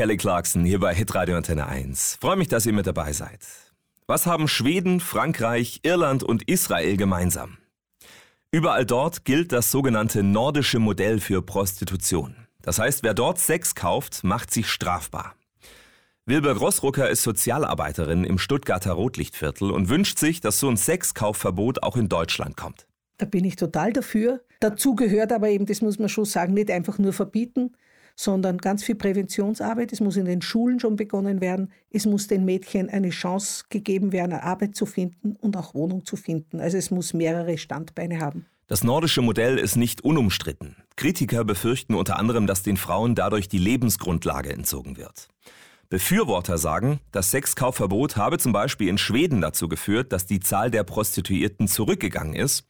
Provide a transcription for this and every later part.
Kelly Clarkson hier bei Hitradio Antenne 1. Freue mich, dass ihr mit dabei seid. Was haben Schweden, Frankreich, Irland und Israel gemeinsam? Überall dort gilt das sogenannte nordische Modell für Prostitution. Das heißt, wer dort Sex kauft, macht sich strafbar. Wilbur Grossrucker ist Sozialarbeiterin im Stuttgarter Rotlichtviertel und wünscht sich, dass so ein Sexkaufverbot auch in Deutschland kommt. Da bin ich total dafür. Dazu gehört aber eben, das muss man schon sagen, nicht einfach nur verbieten, sondern ganz viel Präventionsarbeit. Es muss in den Schulen schon begonnen werden. Es muss den Mädchen eine Chance gegeben werden, Arbeit zu finden und auch Wohnung zu finden. Also es muss mehrere Standbeine haben. Das nordische Modell ist nicht unumstritten. Kritiker befürchten unter anderem, dass den Frauen dadurch die Lebensgrundlage entzogen wird. Befürworter sagen, das Sexkaufverbot habe zum Beispiel in Schweden dazu geführt, dass die Zahl der Prostituierten zurückgegangen ist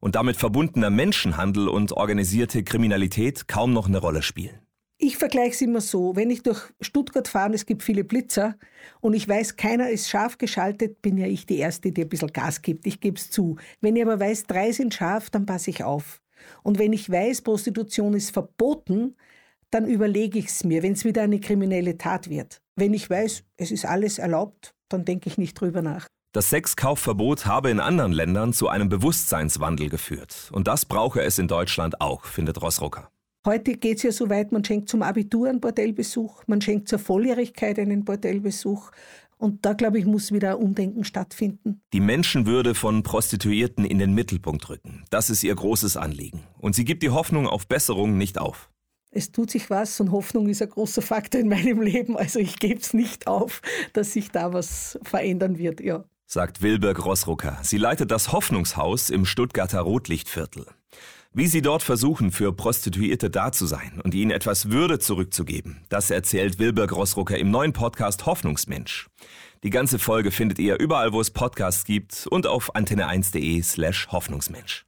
und damit verbundener Menschenhandel und organisierte Kriminalität kaum noch eine Rolle spielen. Ich vergleiche es immer so, wenn ich durch Stuttgart fahre, es gibt viele Blitzer und ich weiß, keiner ist scharf geschaltet, bin ja ich die Erste, die ein bisschen Gas gibt, ich gebe es zu. Wenn ich aber weiß, drei sind scharf, dann passe ich auf. Und wenn ich weiß, Prostitution ist verboten, dann überlege ich es mir, wenn es wieder eine kriminelle Tat wird. Wenn ich weiß, es ist alles erlaubt, dann denke ich nicht drüber nach. Das Sexkaufverbot habe in anderen Ländern zu einem Bewusstseinswandel geführt. Und das brauche es in Deutschland auch, findet Rossrucker. Heute geht es ja so weit, man schenkt zum Abitur einen Bordellbesuch, man schenkt zur Volljährigkeit einen Bordellbesuch. Und da, glaube ich, muss wieder ein Umdenken stattfinden. Die Menschenwürde von Prostituierten in den Mittelpunkt rücken. Das ist ihr großes Anliegen. Und sie gibt die Hoffnung auf Besserung nicht auf. Es tut sich was und Hoffnung ist ein großer Faktor in meinem Leben. Also ich gebe es nicht auf, dass sich da was verändern wird, ja. Sagt Wilberg Rossrucker. Sie leitet das Hoffnungshaus im Stuttgarter Rotlichtviertel. Wie sie dort versuchen, für Prostituierte da zu sein und ihnen etwas Würde zurückzugeben, das erzählt Wilbur Grossrucker im neuen Podcast Hoffnungsmensch. Die ganze Folge findet ihr überall, wo es Podcasts gibt und auf antenne1.de slash Hoffnungsmensch.